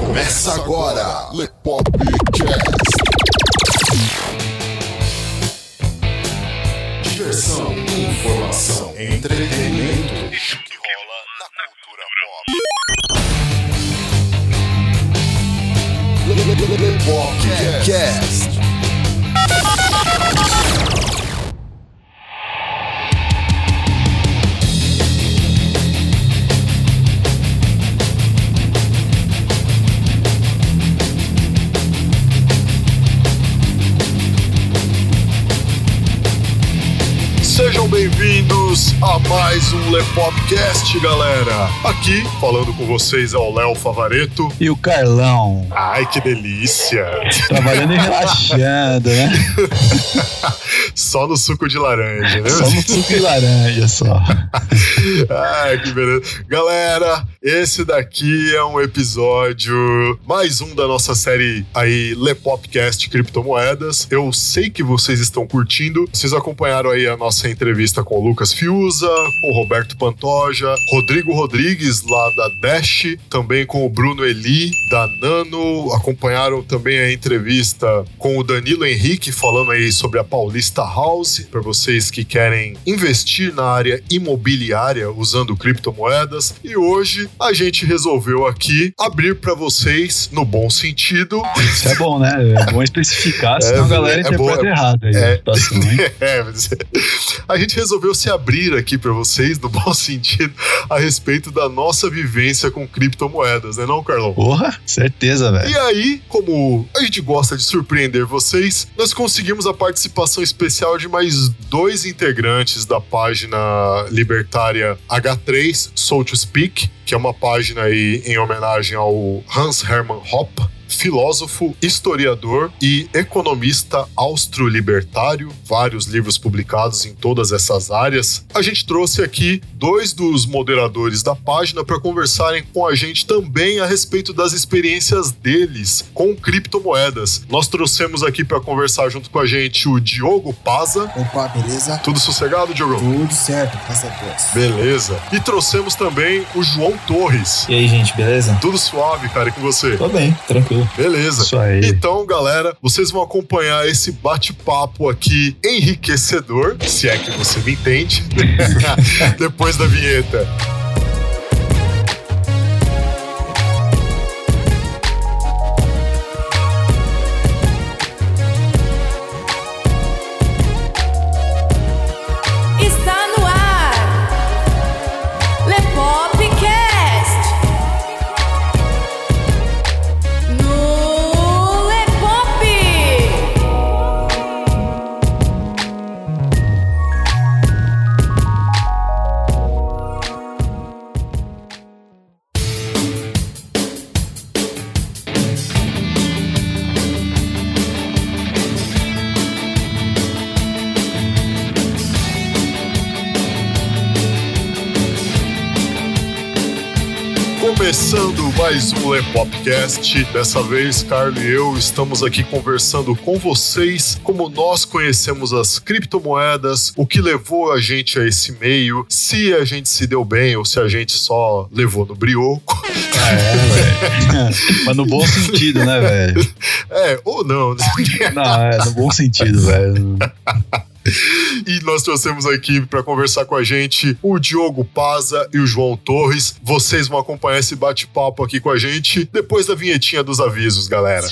Começa agora, Lepopcast. Diversão, informação, entretenimento. O que rola na cultura pop. Lepopcast. Sejam bem-vindos a mais um Lepopcast, galera. Aqui, falando com vocês, é o Léo Favareto. E o Carlão, Ai, que delícia! trabalhando e relaxando, né? Só no suco de laranja, né? Só no suco de laranja, só. Ai, que beleza. Galera, esse daqui é um episódio, mais um da nossa série aí, Lepopcast Criptomoedas. Eu sei que vocês estão curtindo. Vocês acompanharam aí a nossa entrevista com o Lucas Fiuza, com o Roberto Pantoja, Rodrigo Rodrigues, lá da Dash, também com o Bruno Eli, da Nano. Acompanharam também a entrevista com o Danilo Henrique, falando aí sobre a Paulista House, para vocês que querem investir na área imobiliária usando criptomoedas. E hoje a gente resolveu aqui abrir para vocês, no bom sentido, Isso é bom, né? É bom especificar, senão É, a galera é interpreta bom, é- errado aí é. É, a gente resolveu se abrir aqui para vocês, no bom sentido, a respeito da nossa vivência com criptomoedas, né, não, Carlão? Porra, certeza, velho. E aí, como a gente gosta de surpreender vocês, nós conseguimos a participação especial de mais dois integrantes da página libertária H3, So to Speak, que é uma página aí em homenagem ao Hans Hermann Hoppe, filósofo, historiador e economista austro-libertário, vários livros publicados em todas essas áreas. A gente trouxe aqui dois dos moderadores da página para conversarem com a gente também a respeito das experiências deles com criptomoedas. Nós trouxemos aqui para conversar junto com a gente o Diogo Paza. Opa, beleza? Tudo sossegado, Diogo? Tudo certo, graças a Deus. Beleza. E trouxemos também o João Torres. E aí, gente, beleza? Tudo suave, cara, e com você? Tô bem, tranquilo. Beleza. Isso aí. Então, galera, vocês vão acompanhar esse bate-papo aqui enriquecedor, se é que você me entende, depois da vinheta. Mais um Lepopcast. Dessa vez, Carlos e eu estamos aqui conversando com vocês como nós conhecemos as criptomoedas, o que levou a gente a esse meio, se a gente se deu bem ou se a gente só levou no brioco. É, velho. Mas no bom sentido, né, velho? É, ou não. né? Não, é no bom sentido, velho. E nós trouxemos aqui para conversar com a gente o Diogo Paza e o João Torres. Vocês vão acompanhar esse bate-papo aqui com a gente depois da vinhetinha dos avisos, galera.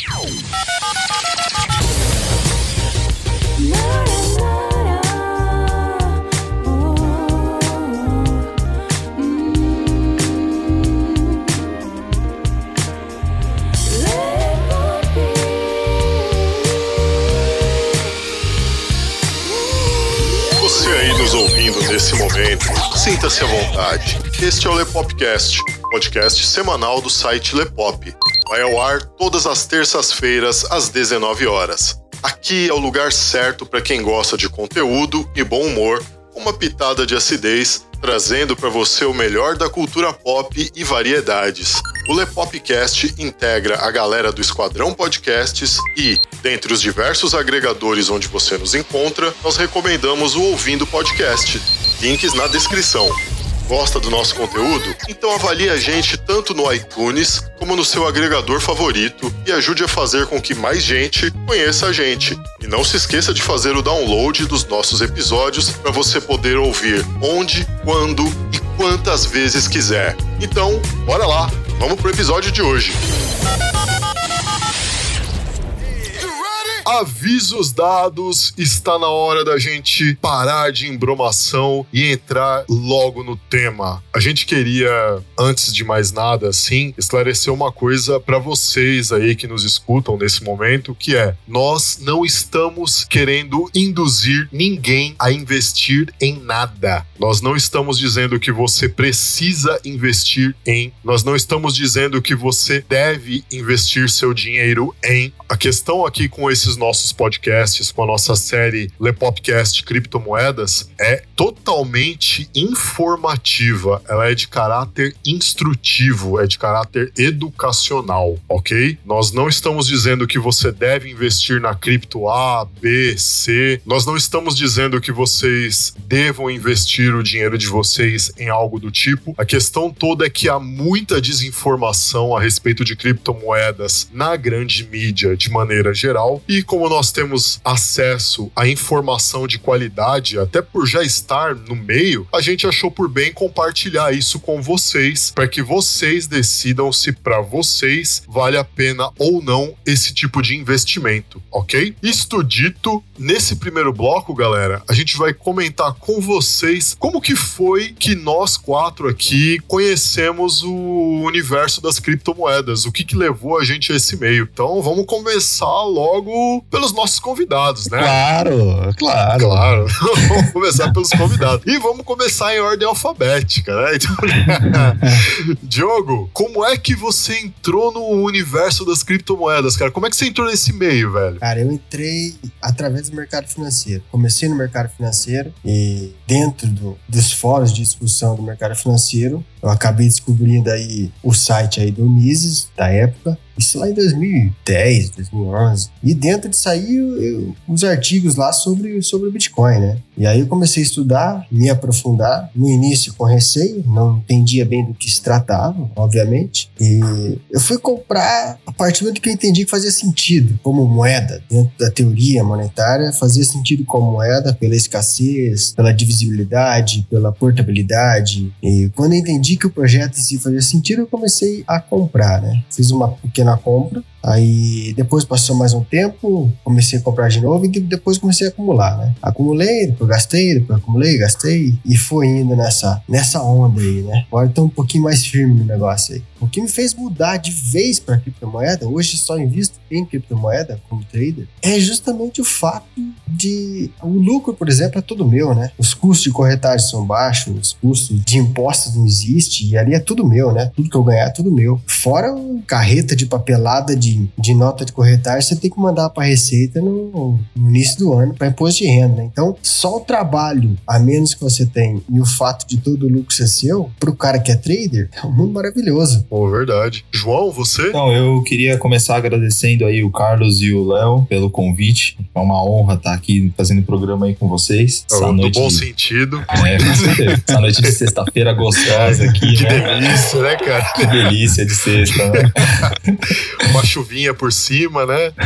Nesse momento, sinta-se à vontade. Este é o Lepopcast, podcast semanal do site Lepop. Vai ao ar todas as terças-feiras às 19 horas. Aqui é o lugar certo para quem gosta de conteúdo e bom humor, uma pitada de acidez, trazendo para você o melhor da cultura pop e variedades. O Lepopcast integra a galera do Esquadrão Podcasts e, dentre os diversos agregadores onde você nos encontra, nós recomendamos o Ouvindo Podcast. Links na descrição. Gosta do nosso conteúdo? Então avalie a gente tanto no iTunes como no seu agregador favorito e ajude a fazer com que mais gente conheça a gente. E não se esqueça de fazer o download dos nossos episódios para você poder ouvir onde, quando e quantas vezes quiser. Então, bora lá, vamos pro episódio de hoje. Avisos dados, está na hora da gente parar de embromação e entrar logo no tema. A gente queria, antes de mais nada, assim, esclarecer uma coisa para vocês aí que nos escutam nesse momento, que é: nós não estamos querendo induzir ninguém a investir em nada. Nós não estamos dizendo que você precisa investir em, nós não estamos dizendo que você deve investir seu dinheiro em. A questão aqui com esses nossos podcasts, com a nossa série Lepopcast Criptomoedas, é totalmente informativa. Ela é de caráter instrutivo, é de caráter educacional, ok? Nós não estamos dizendo que você deve investir na cripto A, B, C. Nós não estamos dizendo que vocês devam investir o dinheiro de vocês em algo do tipo. A questão toda é que há muita desinformação a respeito de criptomoedas na grande mídia de maneira geral e como nós temos acesso à informação de qualidade, até por já estar no meio, a gente achou por bem compartilhar isso com vocês, para que vocês decidam se para vocês vale a pena ou não esse tipo de investimento, ok? Isto dito, nesse primeiro bloco, galera, a gente vai comentar com vocês como que foi que nós quatro aqui conhecemos o universo das criptomoedas, o que que levou a gente a esse meio. Então, vamos começar logo pelos nossos convidados, né? Claro, claro. Claro, vamos começar pelos convidados. E vamos começar em ordem alfabética, né? Então, Diogo, como é que você entrou no universo das criptomoedas, cara? Como é que você entrou nesse meio, velho? Cara, eu entrei através do mercado financeiro. Comecei no mercado financeiro e dentro do- dos fóruns de discussão do mercado financeiro, eu acabei descobrindo aí o site aí do Mises, da época. Isso lá em 2010, 2011. E dentro disso aí, eu- eu- os artigos lá sobre, sobre o Bitcoin, né? E aí eu comecei a estudar, me aprofundar. No início com receio, não entendia bem do que se tratava, obviamente. E eu fui comprar a partir do momento que eu entendi que fazia sentido como moeda, dentro da teoria monetária, fazia sentido como moeda pela escassez, pela divisibilidade, pela portabilidade. E quando eu entendi que o projeto em si fazia sentido, eu comecei a comprar, né? Fiz uma pequena compra. Aí depois passou mais um tempo, comecei a comprar de novo e depois comecei a acumular, né? Acumulei, depois gastei, depois acumulei, gastei e foi indo nessa, nessa onda aí, né? Agora tô um pouquinho mais firme no negócio aí. O que me fez mudar de vez para criptomoeda, hoje só invisto em criptomoeda como trader, é justamente o fato de o lucro, por exemplo, é todo meu, né? Os custos de corretagem são baixos, os custos de impostos não existem e ali é tudo meu, né? Tudo que eu ganhar é tudo meu. Fora o carreta de papelada de, de nota de corretagem, você tem que mandar para Receita no, no início do ano para imposto de renda. né? Então, só o trabalho, a menos que você tem, e o fato de todo o lucro ser seu, pro cara que é trader, é um mundo maravilhoso. Pô, verdade. João, você? Então, eu queria começar agradecendo aí o Carlos e o Léo pelo convite. É uma honra estar aqui fazendo o programa aí com vocês. Essa do noite bom de... sentido. É, com certeza. Essa noite de sexta-feira gostosa aqui, Que né? delícia, né, cara? Que delícia de sexta, né? Uma chuvinha por cima, né?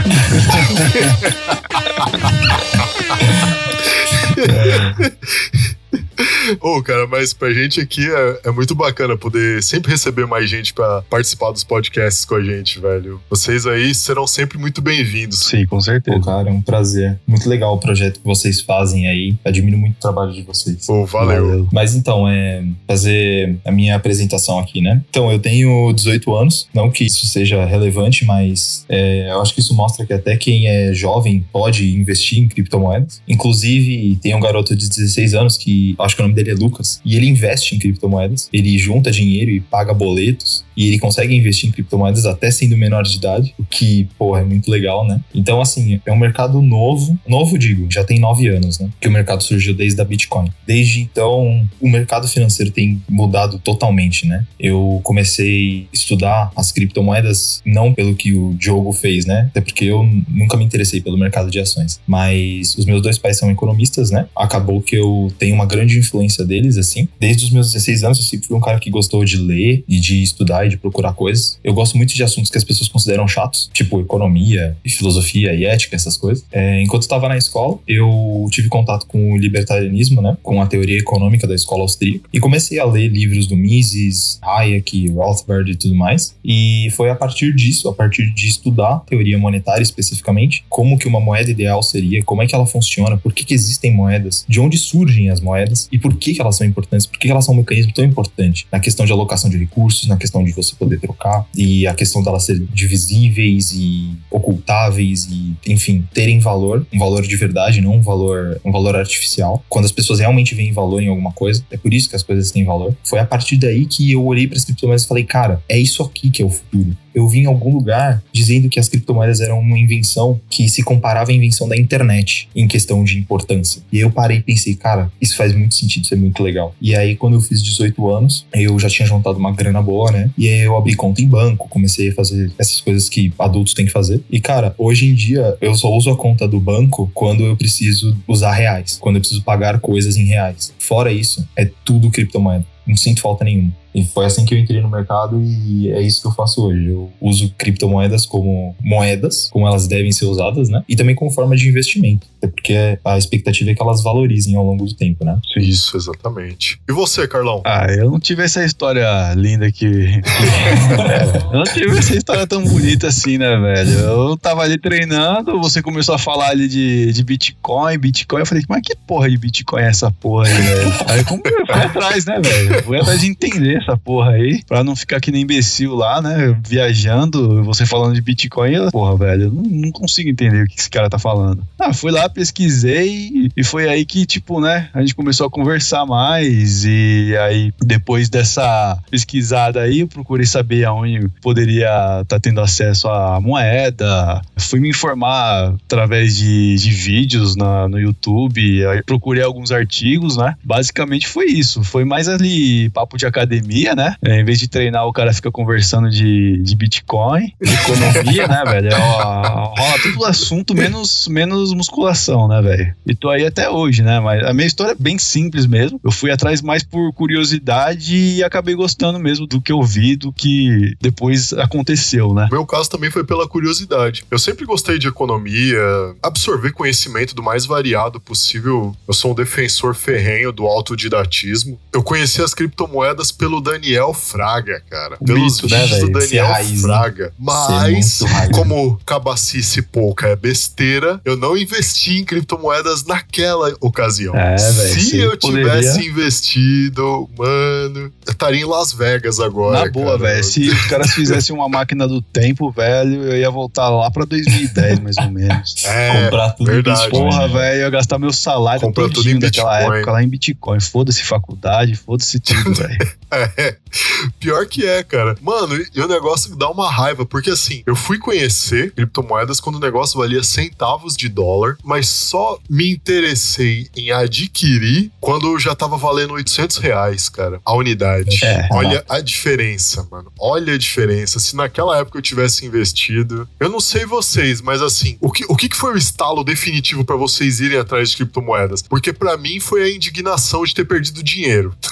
Ô, cara, mas pra gente aqui é, é muito bacana poder sempre receber mais gente pra participar dos podcasts com a gente, velho. Vocês aí serão sempre muito bem-vindos. Sim, com certeza. Pô, cara, é um prazer. Muito legal o projeto que vocês fazem aí. Admiro muito o trabalho de vocês. Pô, valeu. Mas então, é fazer a minha apresentação aqui, né? Então, eu tenho 18 anos, não que isso seja relevante, mas é, eu acho que isso mostra que até quem é jovem pode investir em criptomoedas. Inclusive, tem um garoto de 16 anos que acho que o nome dele é Lucas, e ele investe em criptomoedas. Ele junta dinheiro e paga boletos E ele consegue investir em criptomoedas até sendo menor de idade, o que, pô, é muito legal, né? Então, assim, é um mercado novo. Novo, digo, já tem nove anos, né? Que o mercado surgiu desde a Bitcoin. Desde então, o mercado financeiro tem mudado totalmente, né? Eu comecei a estudar as criptomoedas não pelo que o Diogo fez, né? Até porque eu nunca me interessei pelo mercado de ações. Mas os meus dois pais são economistas, né? Acabou que eu tenho uma grande influência deles, assim. Desde os meus 16 anos, eu sempre fui um cara que gostou de ler e de estudar e de procurar coisas. Eu gosto muito de assuntos que as pessoas consideram chatos, tipo economia e filosofia e ética, essas coisas. É, enquanto eu estava na escola, eu tive contato com o libertarianismo, né? Com a teoria econômica da escola austríaca. E comecei a ler livros do Mises, Hayek, Rothbard e tudo mais. E foi a partir disso, a partir de estudar teoria monetária especificamente, como que uma moeda ideal seria, como é que ela funciona, por que, que existem moedas, de onde surgem as moedas e por que, que elas são importantes, por que, que elas são um mecanismo tão importante na questão de alocação de recursos, na questão de você poder trocar e a questão delas serem divisíveis e ocultáveis e, enfim, terem valor, um valor de verdade, não um valor, um valor artificial. Quando as pessoas realmente veem valor em alguma coisa, é por isso que as coisas têm valor. Foi a partir daí que eu olhei para as criptomoedas e falei, cara, é isso aqui que é o futuro eu vi em algum lugar dizendo que as criptomoedas eram uma invenção que se comparava à invenção da internet em questão de importância. E eu parei e pensei, cara, isso faz muito sentido, isso é muito legal. E aí, quando eu fiz 18 anos, eu já tinha juntado uma grana boa, né? E aí eu abri conta em banco, comecei a fazer essas coisas que adultos têm que fazer. E, cara, hoje em dia eu só uso a conta do banco quando eu preciso usar reais, quando eu preciso pagar coisas em reais. Fora isso, é tudo criptomoeda. Não sinto falta nenhuma. E foi assim que eu entrei no mercado e é isso que eu faço hoje. Eu uso criptomoedas como moedas, como elas devem ser usadas, né? E também como forma de investimento. Até porque a expectativa é que elas valorizem ao longo do tempo, né? Isso, exatamente. E você, Carlão? Ah, eu não tive essa história linda que. eu não tive essa história tão bonita assim, né, velho? Eu tava ali treinando, você começou a falar ali de, de Bitcoin, Bitcoin. Eu falei, mas que porra de Bitcoin é essa porra aí, velho? Aí como eu fui atrás, né, velho? Fui atrás de entender essa porra aí, pra não ficar que nem imbecil lá, né? Viajando, você falando de Bitcoin, eu, porra, velho, eu não, não consigo entender o que esse cara tá falando. Ah, fui lá, pesquisei e foi aí que, tipo, né, a gente começou a conversar mais e aí depois dessa pesquisada aí, eu procurei saber aonde poderia estar tá tendo acesso à moeda, fui me informar através de, de vídeos na, no YouTube, aí procurei alguns artigos, né? Basicamente foi isso, foi mais ali papo de academia, né? É, em vez de treinar, o cara fica conversando de, de Bitcoin, de economia, né, velho? É, ó, rola todo assunto menos, menos musculação, né, velho? E tô aí até hoje, né? Mas a minha história é bem simples mesmo. Eu fui atrás mais por curiosidade e acabei gostando mesmo do que eu vi, do que depois aconteceu, né? O meu caso também foi pela curiosidade. Eu sempre gostei de economia, absorver conhecimento do mais variado possível. Eu sou um defensor ferrenho do autodidatismo. Eu conheci as criptomoedas pelo Daniel Fraga, cara. O Pelos mito, né, vídeos do velho? Ser Daniel raiz, né? Fraga. Ser Mas, como cabacice pouca é besteira, eu não investi em criptomoedas naquela ocasião. É, velho, Se eu tivesse poderia- investido, mano, eu estaria em Las Vegas agora. Na boa, velho. Se os caras fizessem uma máquina do tempo, velho, eu ia voltar lá pra 2010, mais ou menos. É, Comprar tudo em verdade. Bitcoin. Porra, velho, eu ia gastar meu salário Comprar tudo em daquela Bitcoin. época lá em Bitcoin. Foda-se faculdade, foda-se tudo, velho. É, pior que é, cara. Mano, e o negócio dá uma raiva, porque assim, eu fui conhecer criptomoedas quando o negócio valia centavos de dólar, mas só me interessei em adquirir quando já tava valendo 800 reais, cara, a unidade. É. Olha a diferença, mano. Olha a diferença. Se naquela época eu tivesse investido. Eu não sei vocês, mas assim, o que, o que foi o estalo definitivo pra vocês irem atrás de criptomoedas? Porque pra mim foi a indignação de ter perdido dinheiro.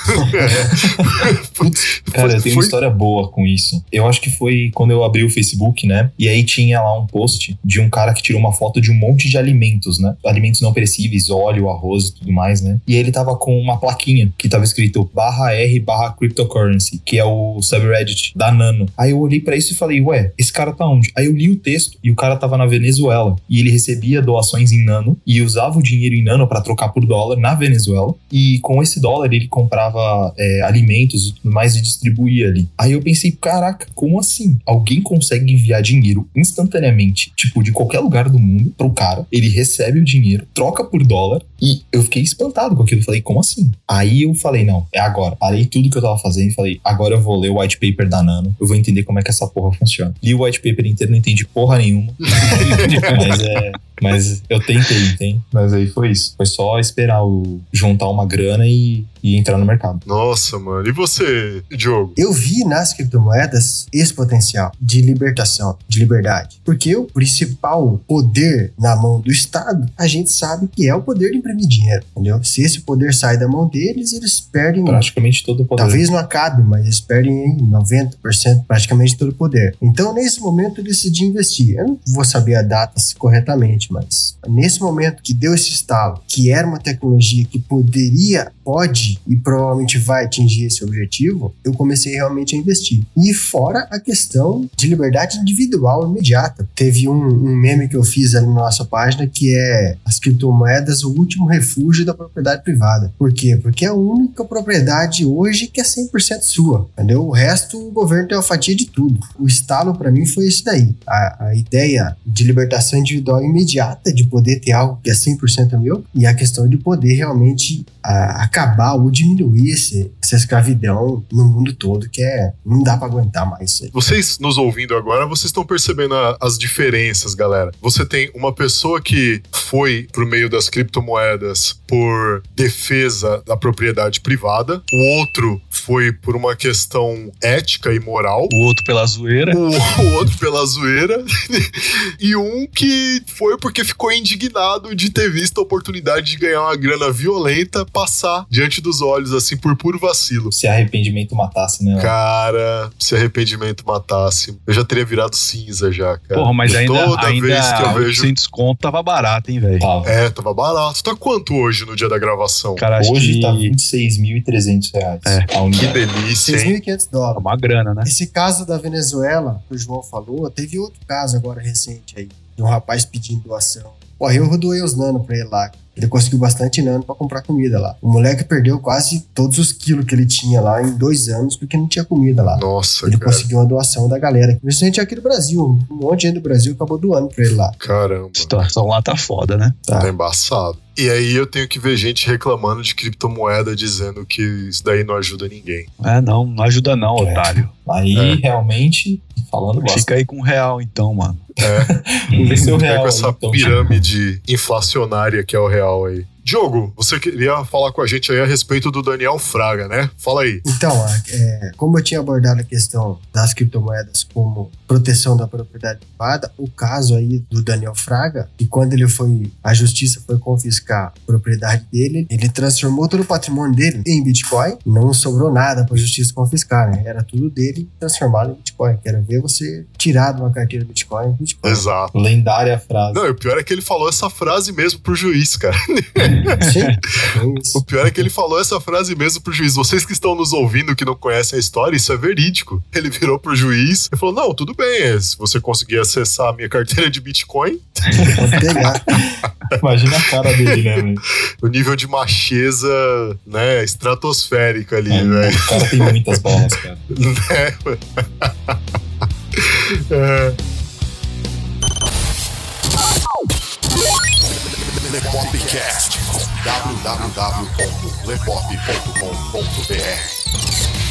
Cara, eu tenho Foi- uma história boa com isso. Eu acho que foi quando eu abri o Facebook, né? E aí tinha lá um post de um cara que tirou uma foto de um monte de alimentos, né? Alimentos não perecíveis, óleo, arroz e tudo mais, né? E ele tava com uma plaquinha que tava escrito barra R barra cryptocurrency, que é o subreddit da Nano. Aí eu olhei pra isso e falei, ué, esse cara tá onde? Aí eu li o texto e o cara tava na Venezuela. E ele recebia doações em Nano e usava o dinheiro em Nano pra trocar por dólar na Venezuela. E com esse dólar ele comprava é, alimentos e tudo mais e distribuía ali. Aí eu pensei, caraca, como assim? Alguém consegue enviar dinheiro instantaneamente, tipo, de qualquer lugar do mundo pro cara, ele recebe recebe o dinheiro, troca por dólar e eu fiquei espantado com aquilo. Falei, como assim? Aí eu falei, não, é agora. Parei tudo que eu tava fazendo e falei, agora eu vou ler o white paper da Nano, eu vou entender como é que essa porra funciona. Li o white paper inteiro, não entendi porra nenhuma. mas é. Mas eu tentei, entende? Mas aí foi isso. Foi só esperar o juntar uma grana e, e entrar no mercado. Nossa, mano. E você, Diogo? Eu vi nas criptomoedas esse potencial de libertação, de liberdade. Porque o principal poder na mão do Estado, a gente sabe que é o poder de imprimir dinheiro, entendeu? Se esse poder sai da mão deles, eles perdem. Praticamente todo o poder. Talvez não acabe, mas eles perdem em 90%, praticamente todo o poder. Então, nesse momento, eu decidi investir. Eu não vou saber a data corretamente, mas nesse momento que deu esse estalo, que era uma tecnologia que poderia, pode e provavelmente vai atingir esse objetivo, eu comecei realmente a investir. E fora a questão de liberdade individual imediata. Teve um, um meme que eu fiz ali na nossa página que é as criptomoedas, o último refúgio da propriedade privada. Por quê? Porque é a única propriedade hoje que é 100% sua, entendeu? O resto, o governo tem uma fatia de tudo. O estalo para mim foi esse daí. A, a ideia de libertação individual imediata, de poder ter algo que é 100% meu, e a questão de poder realmente a, acabar ou diminuir esse, essa escravidão no mundo todo, que é não dá para aguentar mais isso aí. Vocês nos ouvindo agora, vocês estão percebendo a- as diferenças, galera. Você tem uma pessoa que foi pro meio das criptomoedas por defesa da propriedade privada, o outro foi por uma questão ética e moral. O outro pela zoeira. O, o outro pela zoeira. e um que foi porque ficou indignado de ter visto a oportunidade de ganhar uma grana violenta passar diante dos olhos, assim, por puro vacilo. Se arrependimento matasse, né? Cara, se arrependimento matasse, eu já teria virado cinza já, cara. Porra, mas ainda, Toda ainda vez que eu vejo. sem desconto tava barato, hein, velho? Tava. É, tava barato. Tá quanto hoje no dia da gravação? Cara, Hoje que tá 26.300 reais. É. Que delícia, hein? 6.500 é dólares. uma grana, né? Esse caso da Venezuela, que o João falou, teve outro caso agora recente aí, de um rapaz pedindo doação. Pô, eu doei os nano pra ele lá. Ele conseguiu bastante nano pra comprar comida lá. O moleque perdeu quase todos os quilos que ele tinha lá em dois anos porque não tinha comida lá. Nossa, Ele cara. conseguiu uma doação da galera, principalmente aqui do Brasil. Um monte de gente do Brasil acabou doando pra ele lá. Caramba. A situação lá tá foda, né? Tá embaçado. E aí eu tenho que ver gente reclamando de criptomoeda dizendo que isso daí não ajuda ninguém. É, não, não ajuda não, É. otário. Aí, É. realmente, falando bosta. Fica aí com um real, então, mano. Vamos ver se é o Fica real. com essa então, pirâmide inflacionária que é o real aí. Diogo, você queria falar com a gente aí a respeito do Daniel Fraga, né? Fala aí. Então, é, como eu tinha abordado a questão das criptomoedas como proteção da propriedade privada, o caso aí do Daniel Fraga, que quando ele foi, a justiça foi confiscar a propriedade dele, ele transformou todo o patrimônio dele em Bitcoin, não sobrou nada para a justiça confiscar, né? Era tudo dele transformado em Bitcoin. Quero ver você tirar de uma carteira Bitcoin em Bitcoin. Exato. Lendária frase. Não, o pior é que ele falou essa frase mesmo pro juiz, cara. Sim, é. O pior é que ele falou essa frase mesmo pro juiz. Vocês que estão nos ouvindo, que não conhecem a história, isso é verídico. Ele virou pro juiz e falou: Não, tudo bem, se você conseguir acessar a minha carteira de Bitcoin, Pode pegar. Imagina a cara dele, né, velho? o nível de macheza, né, estratosférica ali, É, velho. O cara tem muitas bolas, cara. Né? É. www.lepop.com.br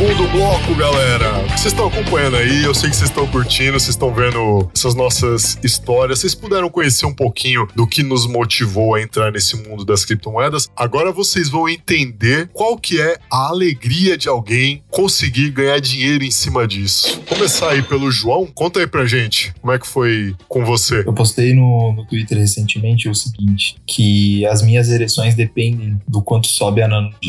Segundo bloco, galera. Vocês estão acompanhando aí, eu sei que vocês estão curtindo, vocês estão vendo essas nossas histórias. Vocês puderam conhecer um pouquinho do que nos motivou a entrar nesse mundo das criptomoedas. Agora vocês vão entender qual que é a alegria de alguém conseguir ganhar dinheiro em cima disso. Começar aí pelo João. Conta aí pra gente, como é que foi com você? Eu postei no, no Twitter recentemente o seguinte: que as minhas ereções dependem do quanto sobe a nano.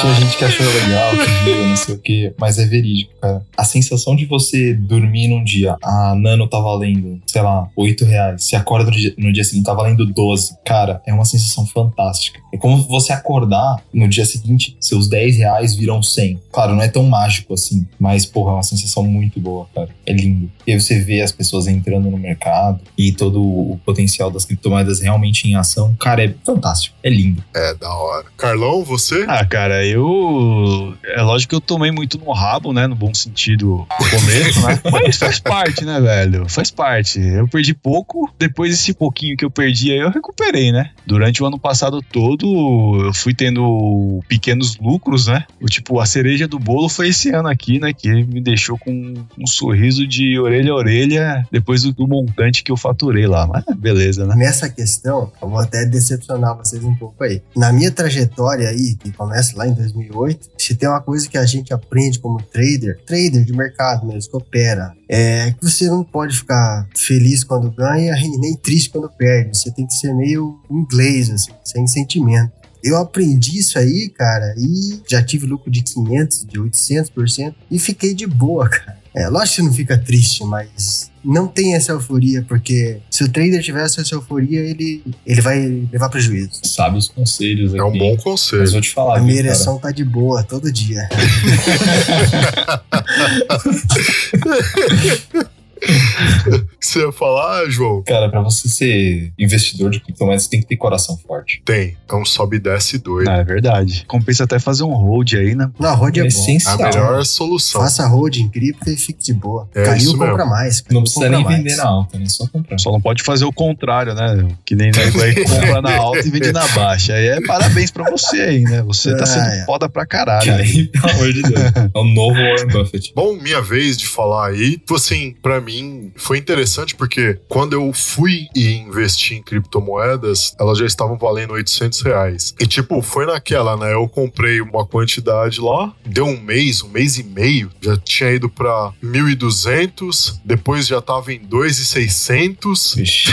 Tinha gente que achou legal, que viu, não sei o quê, mas é verídico, cara. A sensação de você dormir num dia, a nano tá valendo, sei lá, 8 reais. Você acorda no dia, no dia seguinte, tá valendo 12. Cara, é uma sensação fantástica. É como você acordar no dia seguinte seus 10 reais viram 100. Claro, não é tão mágico assim, mas, porra, é uma sensação muito boa, cara. É lindo. E aí você vê as pessoas entrando no mercado e todo o potencial das criptomoedas realmente em ação. Cara, é fantástico. É lindo. É, da hora. Carlão, você? Ah, cara, eu. É lógico que eu tomei muito no rabo, né? No bom sentido no começo, né? Mas faz parte, né, velho? Faz parte. Eu perdi pouco, depois desse pouquinho que eu perdi aí, eu recuperei, né? Durante o ano passado todo, eu fui tendo pequenos lucros, né? O tipo, a cereja do bolo foi esse ano aqui, né? Que me deixou com um sorriso de orelha a orelha depois do, do montante que eu faturei lá. Mas beleza, né? Nessa questão, eu vou até decepcionar vocês um pouco aí. Na minha trajetória aí, que começa lá em 2008, se tem uma coisa que a gente aprende como trader, trader de mercado mesmo, que opera, é que você não pode ficar feliz quando ganha e nem triste quando perde. Você tem que ser meio inglês, assim, sem sentimento. Eu aprendi isso aí, cara, e já tive lucro de 500, de 800% e fiquei de boa, cara. É, lógico que não fica triste, mas não tem essa euforia, porque se o trader tivesse essa euforia, ele, ele vai levar prejuízo. Sabe os conselhos aqui. É um bom Mas conselho. vou te falar, A minha ereção tá de boa todo dia. Você ia falar, João? Cara, pra você ser investidor de criptomoedas, você tem que ter coração forte. Tem. É um sobe e desce doido. Ah, é verdade. Compensa até fazer um hold aí, né? Não, a road é, É bom. A essencial. melhor solução. Faça hold em cripto e fique de boa. É Caiu, isso compra mesmo. mais. Caiu, Não precisa nem mais. vender na alta, né? Só comprar. Só não pode fazer o contrário, né? Que nem nego aí que compra na alta e vende na baixa. Aí é parabéns pra você aí, né? Você tá sendo Ah, é. foda pra caralho. Aí, pelo amor de Deus. É o novo Warren Buffett. Bom, minha vez de falar aí, tipo assim, pra mim foi interessante porque quando eu fui e investi em criptomoedas, elas já estavam valendo 800 reais. E tipo, foi naquela, né? Eu comprei uma quantidade lá, deu um mês, um mês e meio, já tinha ido pra 1.200, depois já tava em 2.600 Vixe,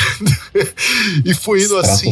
e foi indo assim.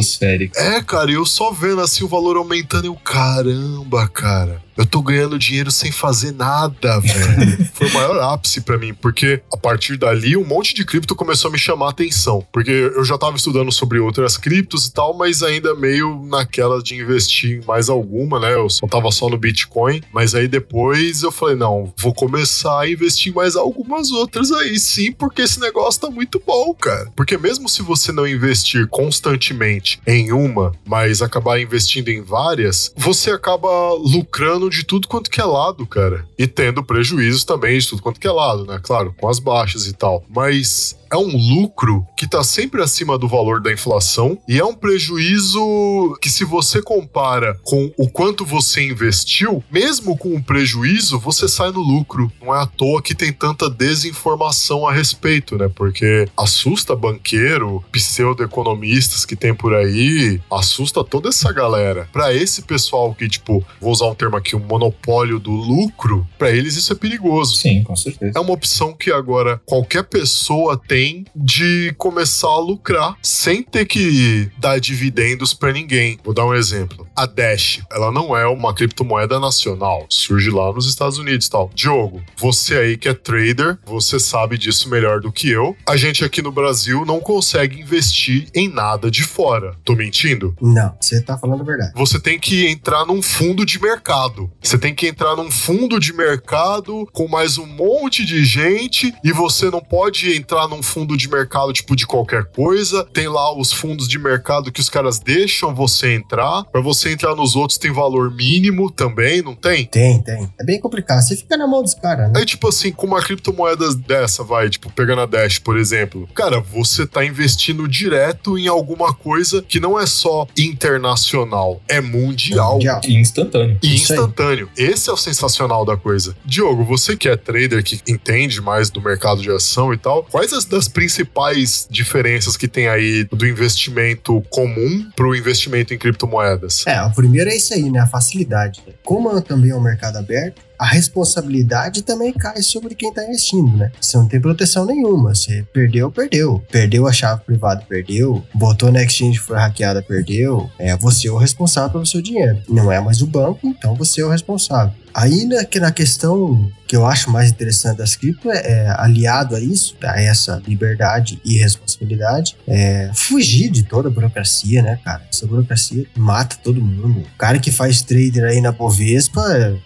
É, cara, eu só vendo assim o valor aumentando, eu, caramba, cara. Eu tô ganhando dinheiro sem fazer nada, velho. Foi o maior ápice pra mim, porque a partir dali um monte de cripto começou a me chamar a atenção. Porque eu já tava estudando sobre outras criptos e tal, mas ainda meio naquela de investir em mais alguma, né? Eu só tava só no Bitcoin. Mas aí depois eu falei, não, vou começar a investir em mais algumas outras aí sim, porque esse negócio tá muito bom, cara. Porque mesmo se você não investir constantemente em uma, mas acabar investindo em várias, você acaba lucrando de tudo quanto que é lado, cara. E tendo prejuízos também de tudo quanto que é lado, né? Claro, com as baixas e tal. Mas é um lucro que tá sempre acima do valor da inflação e é um prejuízo que se você compara com o quanto você investiu, mesmo com o prejuízo, você sai no lucro. Não é à toa que tem tanta desinformação a respeito, né? Porque assusta banqueiro, pseudo-economistas que tem por aí, assusta toda essa galera. Pra esse pessoal que, tipo, vou usar um termo aqui, o monopólio do lucro, pra eles isso é perigoso. Sim, com certeza. É uma opção que agora qualquer pessoa tem de começar a lucrar sem ter que dar dividendos pra ninguém. Vou dar um exemplo. A Dash, ela não é uma criptomoeda nacional, surge lá nos Estados Unidos e tal. Diogo, você aí que é trader, você sabe disso melhor do que eu. A gente aqui no Brasil não consegue investir em nada de fora. Tô mentindo? Não, você tá falando a verdade. você tem que entrar num fundo de mercado. Você tem que entrar num fundo de mercado com mais um monte de gente e você não pode entrar num fundo de mercado tipo de qualquer coisa. Tem lá os fundos de mercado que os caras deixam você entrar. Pra você entrar nos outros tem valor mínimo também, não tem? Tem, tem. É bem complicado. Você fica na mão dos caras, né? Aí, tipo assim, com uma criptomoeda dessa, vai, tipo, pegando a Dash, por exemplo, cara, você tá investindo direto em alguma coisa que não é só internacional, é mundial. Mundial. E instantâneo. E instantâneo. Esse é o sensacional da coisa. Diogo, você que é trader, que entende mais do mercado de ação e tal, quais as das principais diferenças que tem aí do investimento comum pro investimento em criptomoedas? É, o primeiro é isso aí, né? A facilidade. Como também é um mercado aberto, a responsabilidade também cai sobre quem tá investindo, né? Você não tem proteção nenhuma. Você perdeu, perdeu. Perdeu a chave privada, perdeu. Botou na exchange, foi hackeada, perdeu. É você o responsável pelo seu dinheiro. Não é mais o banco, então você é o responsável. Aí na, que na questão que eu acho mais interessante das cripto é, é aliado a isso, a essa liberdade e responsabilidade, é fugir de toda a burocracia, né, cara? Essa burocracia mata todo mundo. O cara que faz trader aí na Bovespa,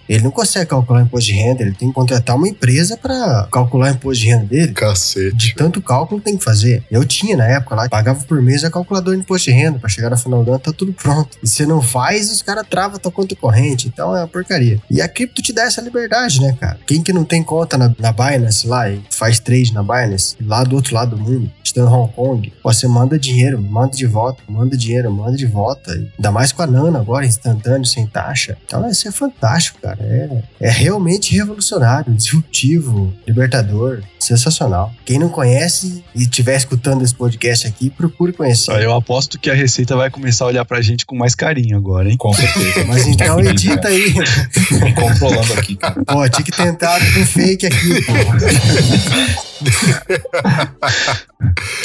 ele não consegue imposto de renda, ele tem que contratar uma empresa para calcular imposto de renda dele. De Cacete. tanto cálculo tem que fazer. Eu tinha na época lá, pagava por mês a calculadora de imposto de renda. Pra chegar no final do ano, tá tudo pronto. E você não faz, os caras travam tua conta corrente. Então é uma porcaria. E a cripto te dá essa liberdade, né, cara? Quem que não tem conta na, na Binance lá e faz trade na Binance, lá do outro lado do mundo, está em Hong Kong, você manda dinheiro, manda de volta, manda dinheiro, manda de volta. Ainda mais com a Nano agora, instantâneo, sem taxa. Então isso é fantástico, cara. É, é realmente revolucionário, disruptivo, libertador, sensacional. Quem não conhece e estiver escutando esse podcast aqui, procure conhecer. Eu aposto que a Receita vai começar a olhar pra gente com mais carinho agora, hein? Com certeza. Mas então edita aí. Me controlando aqui, cara. Pô, tinha que tentar com fake aqui, pô.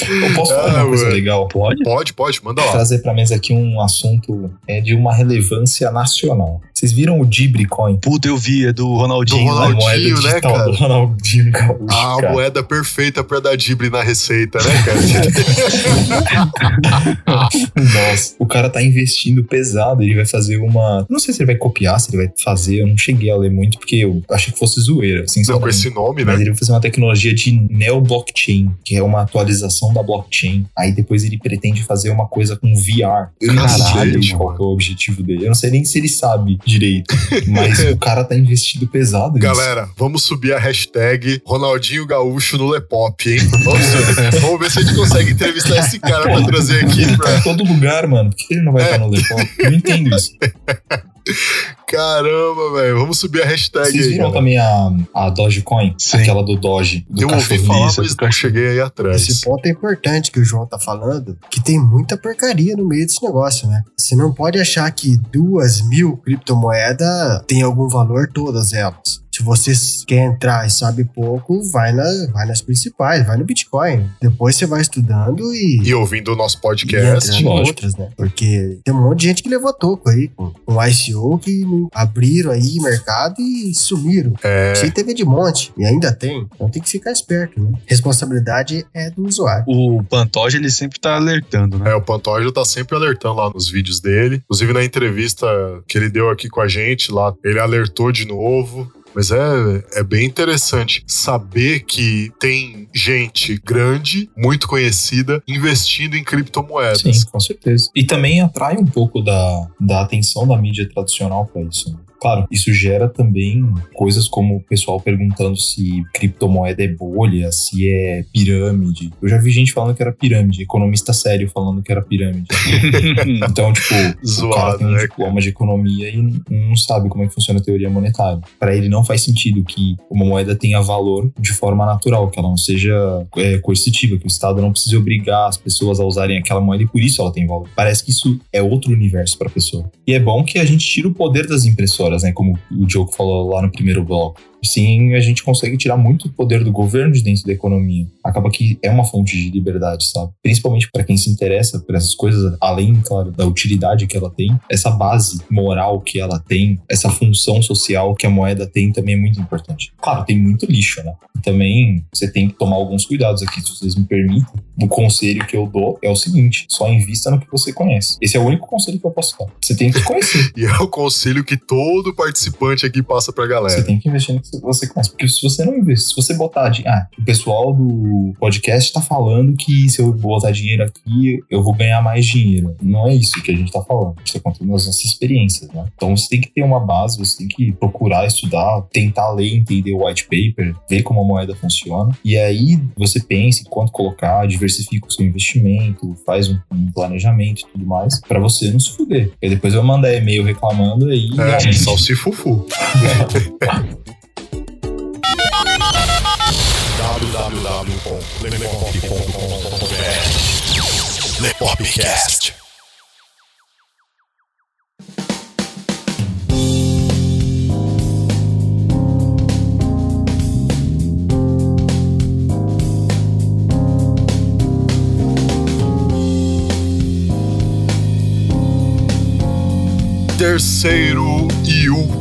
Eu posso falar Ah, uma coisa legal? Pode? Pode, pode, manda lá. Trazer pra mesa aqui um assunto é, de uma relevância nacional. Vocês viram o Dibricoin? Puta, eu vi, é do Ronaldinho, Do A né? Ronaldinho. moeda né, digital cara? do Ronaldinho Gaúcho, A cara. moeda perfeita pra dar dibre na receita, né, cara? Nossa, o cara tá investindo pesado, ele vai fazer uma... Não sei se ele vai copiar, se ele vai fazer, eu não cheguei a ler muito, porque eu achei que fosse zoeira, Não, com sinceramente. esse nome, Mas né? ele vai fazer uma tecnologia de neo-blockchain, que é uma atualização da blockchain. Aí depois ele pretende fazer uma coisa com VR. Eu não sei Caralho, direito mano. qual que é o objetivo dele. Eu não sei nem se ele sabe direito. Mas o cara tá investindo pesado nisso. Galera, vamos subir a hashtag Ronaldinho Gaúcho no Lepop, hein? Vamos, vamos ver se a gente consegue entrevistar esse cara pra trazer aqui Ele tá em todo lugar, mano. Por que ele não vai É. estar no Lepop? Eu não entendo isso. Caramba, velho. Vamos subir a hashtag Vocês viram também a, a Dogecoin? Sim. Aquela do Doge, do Eu ouvi falar, mas não cheguei aí atrás. Esse ponto é importante que o João tá falando, que tem muita porcaria no meio desse negócio, né? Você não pode achar que duas mil criptomoedas têm algum valor, todas elas. Se você quer entrar e sabe pouco, vai, na, vai nas principais, vai no Bitcoin. Depois você vai estudando e, E ouvindo o nosso e podcast. lógico. outras, né? Porque tem um monte de gente que levou toco aí, com, com ICO, que abriram aí mercado e sumiram. É, Isso aí teve de monte, e ainda tem. Então tem que ficar esperto, né? Responsabilidade é do usuário. O Pantoja, ele sempre tá alertando, né? É, o Pantoja tá sempre alertando lá nos vídeos dele. Inclusive na entrevista que ele deu aqui com a gente lá, ele alertou de novo. Mas é, é bem interessante saber que tem gente grande, muito conhecida, investindo em criptomoedas. Sim, com certeza. E também atrai um pouco da, da atenção da mídia tradicional para isso. né? Claro, isso gera também coisas como o pessoal perguntando se criptomoeda é bolha, se é pirâmide. Eu já vi gente falando que era pirâmide, economista sério falando que era pirâmide. Então, tipo, o cara Zoado, tem um né? diploma de economia e não sabe como é que funciona a teoria monetária. Para ele não faz sentido que uma moeda tenha valor de forma natural, que ela não seja é, coercitiva, que o Estado não precise obrigar as pessoas a usarem aquela moeda e por isso ela tem valor. Parece que isso é outro universo para a pessoa. E é bom que a gente tira o poder das impressoras, né? Como o Diogo falou lá no primeiro bloco. Sim, a gente consegue tirar muito poder do governo de dentro da economia. Acaba que é uma fonte de liberdade, sabe? Principalmente para quem se interessa por essas coisas, além, claro, da utilidade que ela tem, essa base moral que ela tem, essa função social que a moeda tem também é muito importante. Claro, tem muito lixo, né? E também você tem que tomar alguns cuidados aqui, se vocês me permitem. O conselho que eu dou é o seguinte: só invista no que você conhece. Esse é o único conselho que eu posso dar. Você tem que conhecer. E é o conselho que todo participante aqui passa pra Você galera. tem que investir no que você conhece. Porque se você não investir, se você botar de. Ah, o pessoal do podcast tá falando que se eu botar dinheiro aqui, eu vou ganhar mais dinheiro. Não é isso que a gente tá falando. A gente tá contando as nossas experiências, né? Então você tem que ter uma base, você tem que procurar estudar, tentar ler, entender o white paper, ver como a moeda funciona. E aí você pensa em quanto colocar, diversifica o seu investimento, faz um, um planejamento e tudo mais, pra você não se fuder. E depois eu mandar e-mail reclamando aí. É, realmente, salsifufu. www.lepop.com.br Lepopcast Terceiro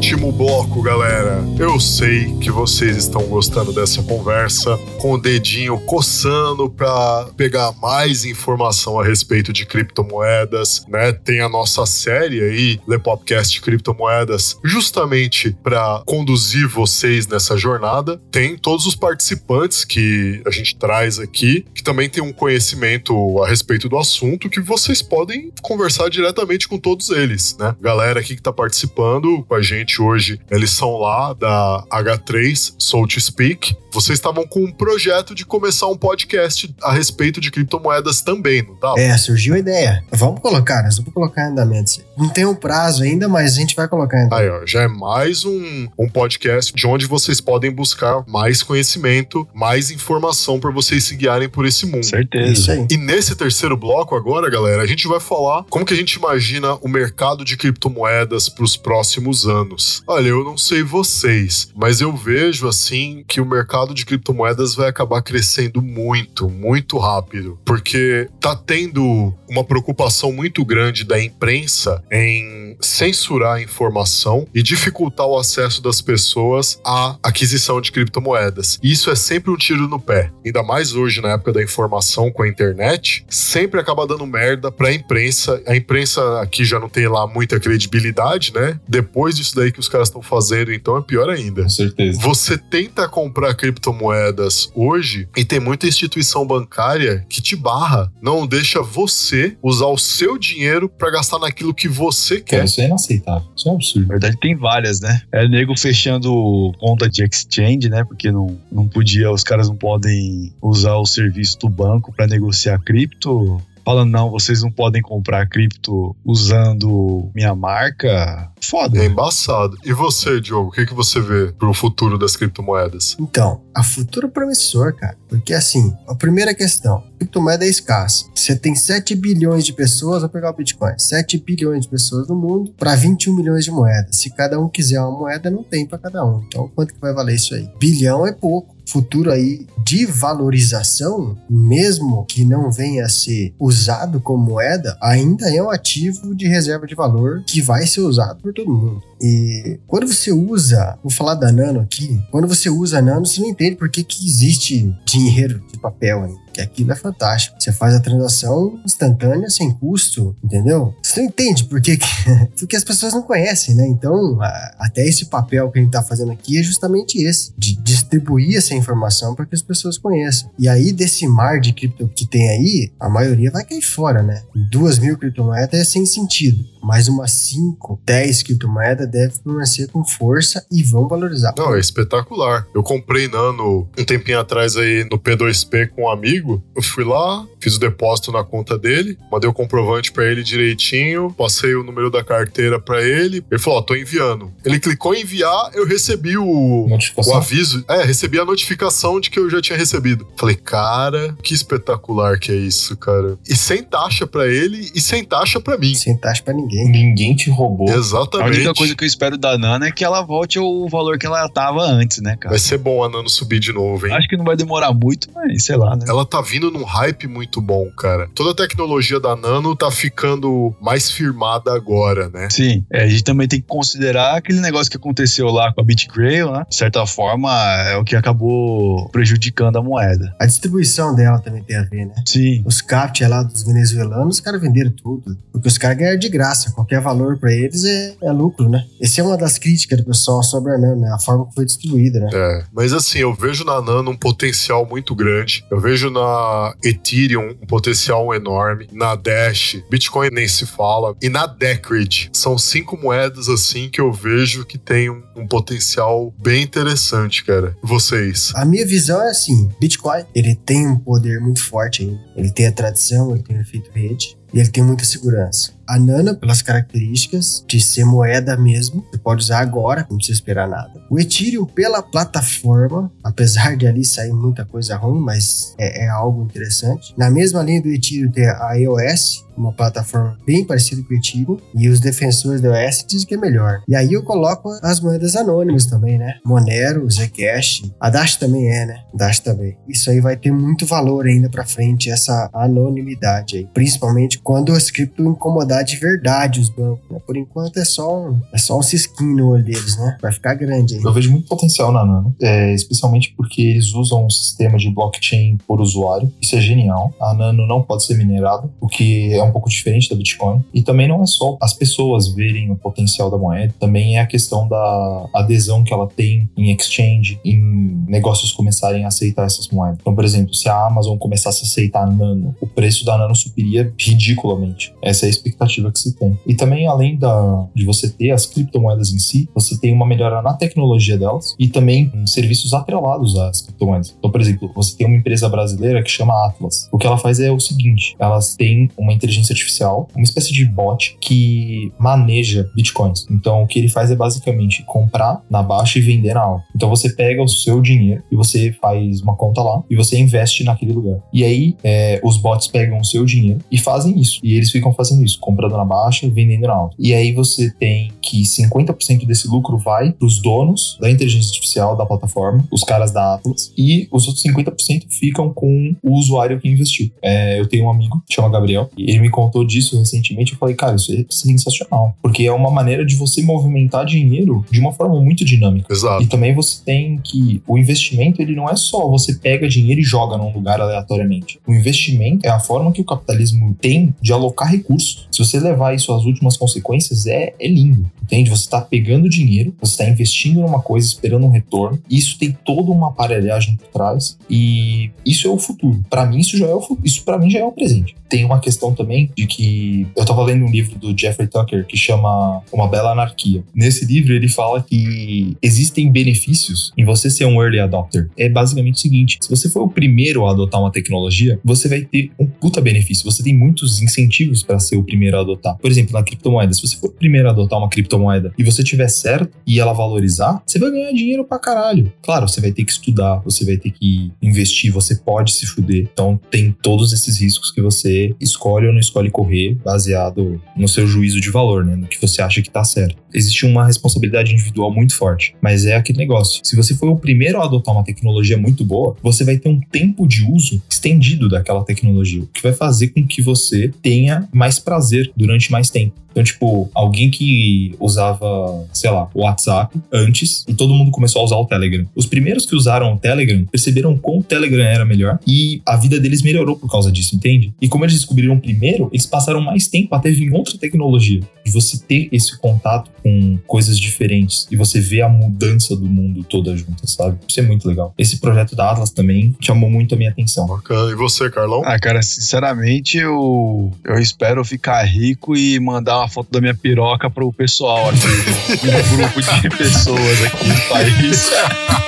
último bloco, galera. Eu sei que vocês estão gostando dessa conversa, com o dedinho coçando para pegar mais informação a respeito de criptomoedas, né? Tem a nossa série aí, Le Popcast Criptomoedas, justamente para conduzir vocês nessa jornada. Tem todos os participantes que a gente traz aqui, que também tem um conhecimento a respeito do assunto que vocês podem conversar diretamente com todos eles, né? Galera aqui que tá participando com a gente hoje, eles são lá da H3 Soul to Speak. Vocês estavam com um projeto de começar um podcast a respeito de criptomoedas também, não tá? É, surgiu a ideia. Vamos colocar, nós vamos colocar em andamento. Não tem um prazo ainda, mas a gente vai colocar em andamento. Aí, ó, já é mais um, um podcast de onde vocês podem buscar mais conhecimento, mais informação para vocês se guiarem por esse mundo. Isso Certeza. aí. E nesse terceiro bloco agora, galera, a gente vai falar como que a gente imagina o mercado de criptomoedas para os próximos anos. Olha, eu não sei vocês, mas eu vejo assim que o mercado de criptomoedas vai acabar crescendo muito, muito rápido, porque tá tendo uma preocupação muito grande da imprensa em censurar a informação e dificultar o acesso das pessoas à aquisição de criptomoedas. E isso é sempre um tiro no pé. Ainda mais hoje, na época da informação com a internet, sempre acaba dando merda pra imprensa. A imprensa aqui já não tem lá muita credibilidade, né? Depois disso daí que os caras estão fazendo, então é pior ainda. Com certeza. Você tenta comprar criptomoedas hoje e tem muita instituição bancária que te barra, não deixa você usar o seu dinheiro pra gastar naquilo que você quer. isso é inaceitável. Isso é um Na absurdo. verdade, tem várias, né? É nego fechando conta de exchange, né? Porque não, não podia, os caras não podem usar o serviço do banco para negociar cripto. Falando, não, vocês não podem comprar cripto usando minha marca. Foda. É embaçado. E você, Diogo, o que, que você vê pro futuro das criptomoedas? Então, a futuro promissor, cara. Porque assim, a primeira questão, criptomoeda é escassa. Você tem 7 bilhões de pessoas, vou pegar o Bitcoin, 7 bilhões de pessoas no mundo para 21 milhões de moedas. Se cada um quiser uma moeda, não tem para cada um. Então, quanto que vai valer isso aí? Bilhão é pouco. Futuro aí de valorização, mesmo que não venha a ser usado como moeda, ainda é um ativo de reserva de valor que vai ser usado por todo mundo. E quando você usa, vou falar da Nano aqui, quando você usa Nano, você não entende por que, que existe dinheiro de papel aí. Que aquilo é fantástico. Você faz a transação instantânea, sem custo, entendeu? Você não entende por que, que porque as pessoas não conhecem, né? Então, a- até esse papel que a gente tá fazendo aqui é justamente esse, de distribuir essa informação para que as pessoas conheçam. E aí, desse mar de cripto que tem aí, a maioria vai cair fora, né? Duas mil criptomoedas é sem sentido. Mas umas 5, 10 criptomoedas deve permanecer com força e vão valorizar. Não, é espetacular. Eu comprei Nano um tempinho atrás aí no P2P com um amigo. Eu fui lá, fiz o depósito na conta dele, mandei o comprovante pra ele direitinho, passei o número da carteira pra ele. Ele falou: Ó, tô enviando. Ele clicou em enviar, eu recebi o, o aviso. É, recebi a notificação de que eu já tinha recebido. Falei, cara, que espetacular que é isso, cara. E sem taxa pra ele e sem taxa pra mim. Sem taxa pra ninguém. Ninguém te roubou. A Exatamente. única coisa que eu espero da Nana é que ela volte ao valor que ela tava antes, né, cara? Vai ser bom a Nano subir de novo, hein? Acho que não vai demorar muito, mas sei lá, né? Ela tá vindo num hype muito bom, cara. Toda a tecnologia da Nano tá ficando mais firmada agora, né? Sim, é, a gente também tem que considerar aquele negócio que aconteceu lá com a BitGrail, né? De certa forma, é o que acabou prejudicando a moeda. A distribuição dela também tem a ver, né? Sim, Os captcha lá dos venezuelanos, os caras venderam tudo. Porque os caras ganharam de graça. Qualquer valor pra eles é, é lucro, né? Essa é uma das críticas do pessoal sobre a Nano, né? A forma que foi distribuída, né? É, mas assim, eu vejo na Nano um potencial muito grande. Eu vejo na Ethereum um potencial enorme. Na Dash, Bitcoin nem se fala. E na Decred. São cinco moedas assim que eu vejo que tem um, um potencial bem interessante, cara. Vocês? A minha visão é assim: Bitcoin, ele tem um poder muito forte ainda. Ele tem a tradição, ele tem o efeito rede e ele tem muita segurança. A Nano, pelas características de ser moeda mesmo, você pode usar agora, não precisa esperar nada. O Ethereum, pela plataforma, apesar de ali sair muita coisa ruim, mas é, é algo interessante. Na mesma linha do Ethereum tem a iOS, uma plataforma bem parecida com o Ethereum, e os defensores da iOS dizem que é melhor. E aí eu coloco as moedas anônimas também, né? Monero, Zcash, a Dash também é, né? Dash também. Isso aí vai ter muito valor ainda pra frente, essa anonimidade aí. Principalmente quando as cripto incomodar de verdade os bancos, né? Por enquanto é só um, é só um cisquinho no olho deles, né? Vai ficar grande aí. Eu vejo muito potencial na Nano, é, especialmente porque eles usam um sistema de blockchain por usuário. Isso é genial. A Nano não pode ser minerada, o que é um pouco diferente da Bitcoin. E também não é só as pessoas verem o potencial da moeda, também é a questão da adesão que ela tem em exchange, em negócios começarem a aceitar essas moedas. Então, por exemplo, se a Amazon começasse a aceitar a Nano, o preço da Nano subiria ridiculamente. Essa é a expectativa que se tem. E também, além da, de você ter as criptomoedas em si, você tem uma melhora na tecnologia delas e também em serviços atrelados às criptomoedas. Então, por exemplo, você tem uma empresa brasileira que chama Atlas. O que ela faz é o seguinte: elas têm uma inteligência artificial, uma espécie de bot que maneja bitcoins. Então, o que ele faz é basicamente comprar na baixa e vender na alta. Então, você pega o seu dinheiro e você faz uma conta lá e você investe naquele lugar. E aí, é, os bots pegam o seu dinheiro e fazem isso. E eles ficam fazendo isso, comprando na baixa e vendendo na alta. E aí, você tem que 50% desse lucro vai para os donos da inteligência artificial da plataforma, os caras da Atlas, e os outros 50% ficam com o usuário que investiu. É, eu tenho um amigo que chama Gabriel, ele me contou disso recentemente. Eu falei, cara, isso é sensacional, porque é uma maneira de você movimentar dinheiro de uma forma muito dinâmica. Exato. E também você tem que o investimento ele não é só você pega dinheiro e joga num lugar aleatoriamente. O investimento é a forma que o capitalismo tem de alocar recursos. Se você levar isso às últimas consequências, é, é lindo. Entende? Você está pegando dinheiro, você está investindo numa coisa, esperando um retorno. Isso tem toda uma aparelhagem por trás e isso é o futuro. Para mim, isso já é o isso para mim já é o presente. Tem uma questão também de que eu tava lendo um livro do Jeffrey Tucker que chama Uma Bela Anarquia. Nesse livro ele fala que existem benefícios em você ser um early adopter. É basicamente o seguinte: se você for o primeiro a adotar uma tecnologia, você vai ter um puta benefício. Você tem muitos incentivos para ser o primeiro a adotar. Por exemplo, na criptomoeda, se você for o primeiro a adotar uma criptomoeda e você tiver certo e ela valorizar, você vai ganhar dinheiro pra caralho. Claro, você vai ter que estudar, você vai ter que investir, você pode se fuder. Então tem todos esses riscos que você escolhe ou não escolhe correr baseado no seu juízo de valor, né? No que você acha que tá certo. Existe uma responsabilidade individual muito forte, mas é aquele negócio. Se você for o primeiro a adotar uma tecnologia muito boa, você vai ter um tempo de uso estendido daquela tecnologia, o que vai fazer com que você tenha mais prazer durante mais tempo. Então, tipo, alguém que usava, sei lá, o WhatsApp antes e todo mundo começou a usar o Telegram. Os primeiros que usaram o Telegram perceberam como o Telegram era melhor e a vida deles melhorou por causa disso, entende? E como eles descobriram primeiro, eles passaram mais tempo até vir outra tecnologia. De você ter esse contato com coisas diferentes e você ver a mudança do mundo toda junta, sabe? Isso é muito legal. Esse projeto da Atlas também chamou muito a minha atenção. Bacana. E você, Carlão? Ah, cara, sinceramente, eu, eu espero ficar rico e mandar uma foto da minha piroca pro pessoal aqui, um grupo de pessoas aqui no país.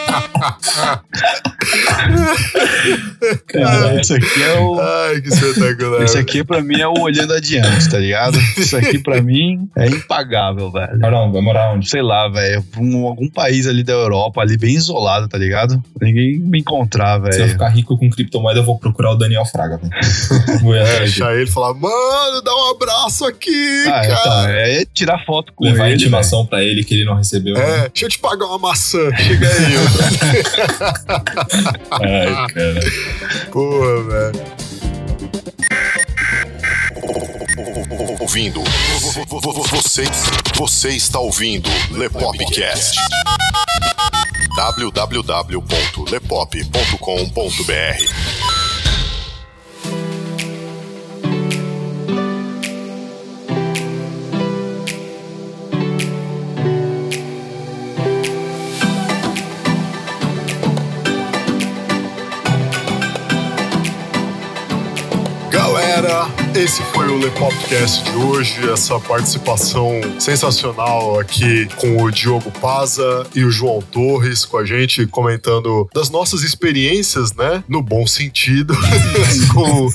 Cara, isso aqui é o. Ai, que espetacular. Isso aqui pra mim é o olhando adiante, tá ligado? Isso aqui pra mim é impagável, velho. Vai morar onde? Sei lá, velho, um- algum país ali da Europa, ali bem isolado, tá ligado? Ninguém me encontrar, Se eu velho. ficar rico com criptomoeda, eu vou procurar o Daniel Fraga, velho. Vou ir É, achar ele e falar, mano, dá um abraço aqui, Ah, então, cara. é tirar foto com Levar a ele. velho. intimação pra ele que ele não recebeu. né? É, deixa eu te pagar uma maçã. Chega aí. Ai, cara. Porra, velho. Ouvindo. Você, você está ouvindo Lepopcast. www.lepop.com.br esse foi o Lepopcast de hoje, essa participação sensacional aqui com o Diogo Paza e o João Torres com a gente comentando das nossas experiências, né, no bom sentido, com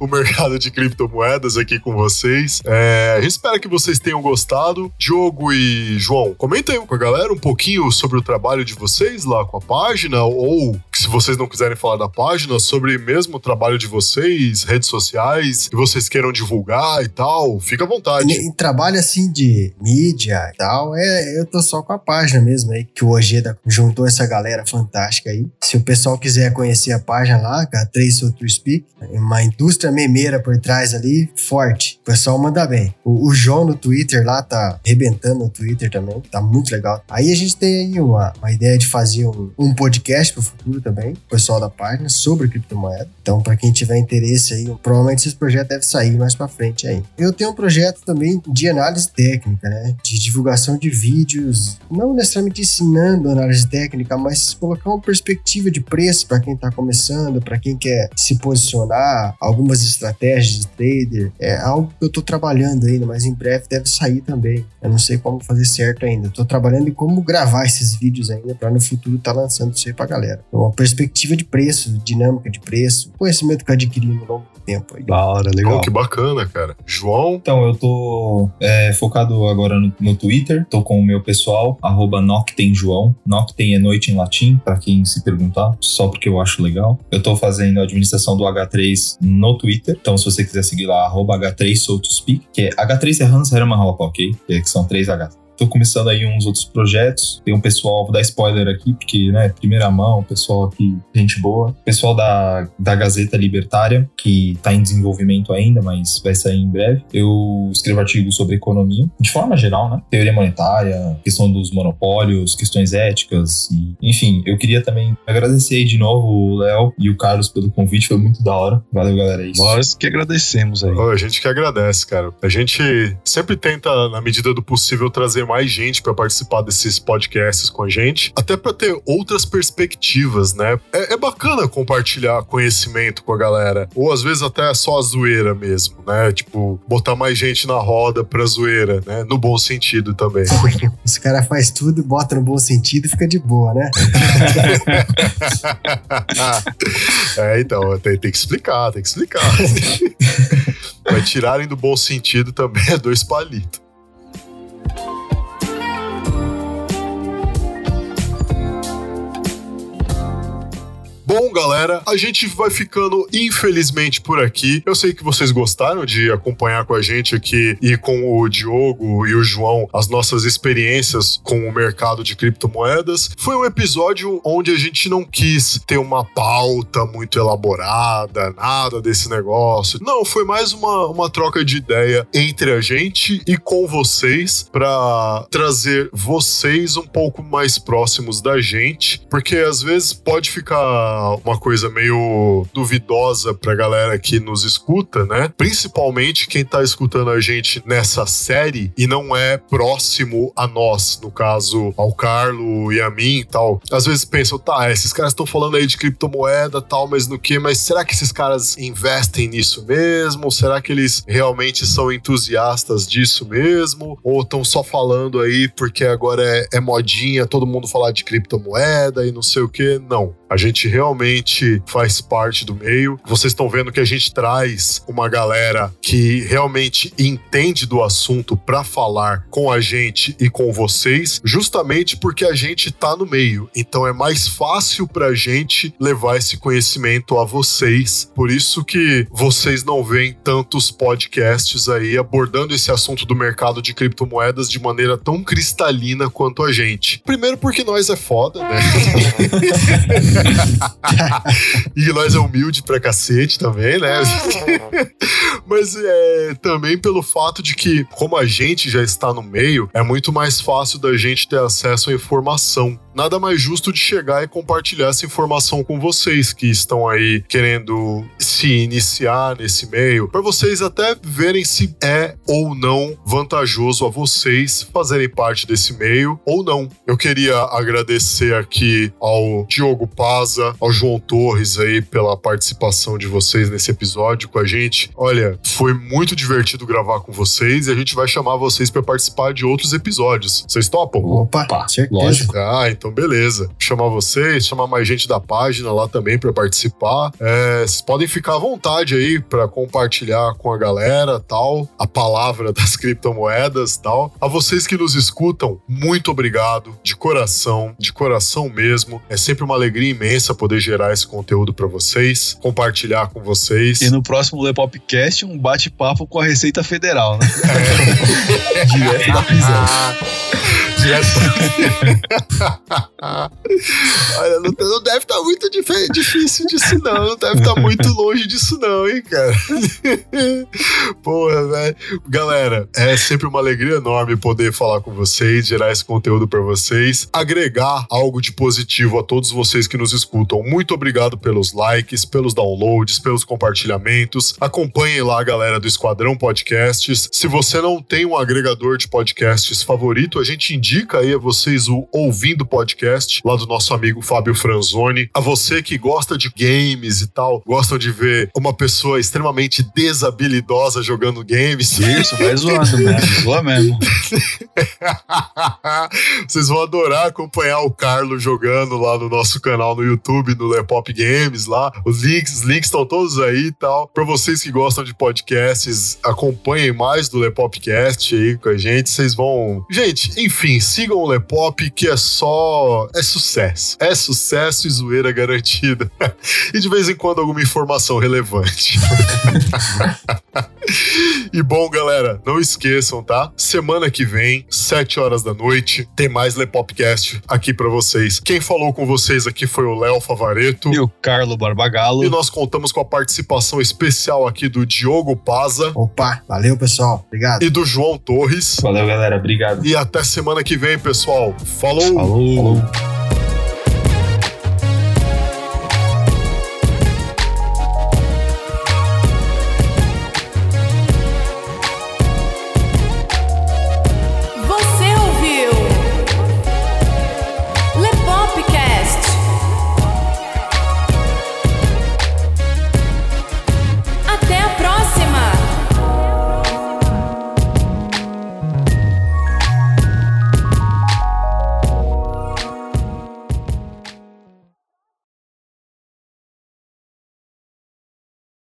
o mercado de criptomoedas aqui com vocês. É, espera que vocês tenham gostado. Diogo e João, comentem com a galera um pouquinho sobre o trabalho de vocês lá com a página, ou se vocês não quiserem falar da página, sobre mesmo o trabalho de vocês, redes sociais, que vocês queiram divulgar e tal, fica à vontade. Em, trabalho assim de mídia e tal, é, eu tô só com a página mesmo aí, que o Ojeda juntou essa galera fantástica aí. Se o pessoal quiser conhecer a página lá, K3 So to Speak, é uma indústria memeira por trás ali, forte. O pessoal manda bem. O, o João no Twitter lá tá arrebentando no Twitter também, tá muito legal. Aí a gente tem aí uma, uma ideia de fazer um, um podcast pro futuro também, o pessoal da página, sobre criptomoeda. Então, para quem tiver interesse aí, provavelmente esse projeto deve sair mais para frente aí. Eu tenho um projeto também de análise técnica, né? De divulgação de vídeos, não necessariamente ensinando análise técnica, mas colocar uma perspectiva de preço para quem tá começando, para quem quer se posicionar, algumas estratégias de trader. É algo que eu tô trabalhando ainda, mas em breve deve sair também. Eu não sei como fazer certo ainda. Tô trabalhando em como gravar esses vídeos ainda para no futuro estar tá lançando isso aí pra galera. Então, perspectiva de preço, dinâmica de preço, conhecimento que eu adquiri no longo do tempo aí. Da hora, legal. Oh, que bacana, cara. João, Então, eu tô é, focado agora no, no Twitter. Tô com o meu pessoal, arroba Noctemjoão. Noctem é noite em latim, pra quem se perguntar, só porque eu acho legal. Eu tô fazendo a administração do H3 no Twitter. Então, se você quiser seguir lá, arroba H3 So to Speak, que é H3 é Hans Hermann Hoppe, ok? Que são três Hs. Tô começando aí uns outros projetos. Tem um pessoal, vou dar spoiler aqui, porque, né, primeira mão, pessoal aqui, gente boa. Pessoal da, da Gazeta Libertária, que tá em desenvolvimento ainda, mas vai sair em breve. Eu escrevo artigos sobre economia, de forma geral, né? Teoria monetária, questão dos monopólios, questões éticas, e, enfim, eu queria também agradecer aí de novo o Léo e o Carlos pelo convite, foi muito da hora. Valeu, galera. É isso. Nós que agradecemos aí. oh, a gente que agradece, cara. A gente sempre tenta, na medida do possível, trazer mais gente para participar desses podcasts com a gente, até para ter outras perspectivas, né? É, é bacana compartilhar conhecimento com a galera, ou às vezes até só a zoeira mesmo, né? Tipo, botar mais gente na roda pra zoeira, né? No bom sentido também. Esse cara faz tudo, bota no bom sentido e fica de boa, né? é, então, tem, tem que explicar, tem que explicar. Mas tirarem do bom sentido também é dois palitos. Bom, galera, a gente vai ficando infelizmente por aqui. Eu sei que vocês gostaram de acompanhar com a gente aqui e com o Diogo e o João as nossas experiências com o mercado de criptomoedas. Foi um episódio onde a gente não quis ter uma pauta muito elaborada, nada desse negócio. Não, foi mais uma, uma troca de ideia entre a gente e com vocês para trazer vocês um pouco mais próximos da gente, porque às vezes pode ficar uma coisa meio duvidosa pra galera que nos escuta, né? Principalmente quem tá escutando a gente nessa série e não é próximo a nós, no caso, ao Carlo e a mim e tal. Às vezes pensam, tá, esses caras estão falando aí de criptomoeda tal, mas no que? Mas será que esses caras investem nisso mesmo? Será que eles realmente são entusiastas disso mesmo? Ou estão só falando aí porque agora é, é modinha todo mundo falar de criptomoeda e não sei o que? Não. A gente realmente faz parte do meio. Vocês estão vendo que a gente traz uma galera que realmente entende do assunto para falar com a gente e com vocês, justamente porque a gente tá no meio. Então é mais fácil pra gente levar esse conhecimento a vocês. Por isso que vocês não veem tantos podcasts aí abordando esse assunto do mercado de criptomoedas de maneira tão cristalina quanto a gente. Primeiro porque nós é foda, né? e nós é humilde pra cacete também, né? Mas é também pelo fato de que, como a gente já está no meio, é muito mais fácil da gente ter acesso à informação. Nada mais justo de chegar e compartilhar essa informação com vocês que estão aí querendo se iniciar nesse meio, para vocês até verem se é ou não vantajoso a vocês fazerem parte desse meio ou não. Eu queria agradecer aqui ao Diogo Paza, ao João Torres aí pela participação de vocês nesse episódio com a gente. Olha, foi muito divertido gravar com vocês e a gente vai chamar vocês para participar de outros episódios. Vocês topam? Opa, Opa, certeza. lógico. Ah, então beleza. Chamar vocês, chamar mais gente da página lá também para participar. É, vocês podem ficar à vontade aí para compartilhar com a galera, tal, a palavra das criptomoedas, tal. A vocês que nos escutam, muito obrigado de coração, de coração mesmo. É sempre uma alegria imensa poder gerar esse conteúdo para vocês, compartilhar com vocês. E no próximo Lepopcast, um bate-papo com a Receita Federal, né? Direto da prisão. Direto. Olha, não, não deve estar muito dif- difícil disso, não. Não deve estar muito longe disso, não, hein, cara. Porra, velho. Galera, é sempre uma alegria enorme poder falar com vocês, gerar esse conteúdo para vocês, agregar algo de positivo a todos vocês que nos escutam. Muito obrigado pelos likes, pelos downloads, pelos compartilhamentos. Acompanhem lá a galera do Esquadrão Podcasts. Se você não tem um agregador de podcasts favorito, a gente indica aí a vocês o Ouvindo Podcast, lá do nosso amigo Fábio Franzoni. A você que gosta de games e tal, gostam de ver uma pessoa extremamente desabilidosa jogando games. Isso, vai zoando mesmo. Zoa mesmo. Vocês vão adorar acompanhar o Carlos jogando lá no nosso canal no YouTube, no Lepop Games lá. Os links, links estão todos aí e tal. Pra vocês que gostam de podcasts, acompanhem mais do Lepopcast aí com a gente. Vocês vão. Gente, enfim, sigam o Lepop que é só. É sucesso. É sucesso e zoeira garantida. e de vez em quando alguma informação relevante. E bom, galera, não esqueçam, tá? Semana que vem, 7 horas da noite, tem mais Lepopcast aqui pra vocês. Quem falou com vocês aqui foi o Léo Favareto. E o Carlo Barbagalo. E nós contamos com a participação especial aqui do Diogo Paza Opa, valeu, pessoal. Obrigado. e do João Torres. Valeu, galera. Obrigado. E até semana que vem, pessoal. Falou! Falou. Falou.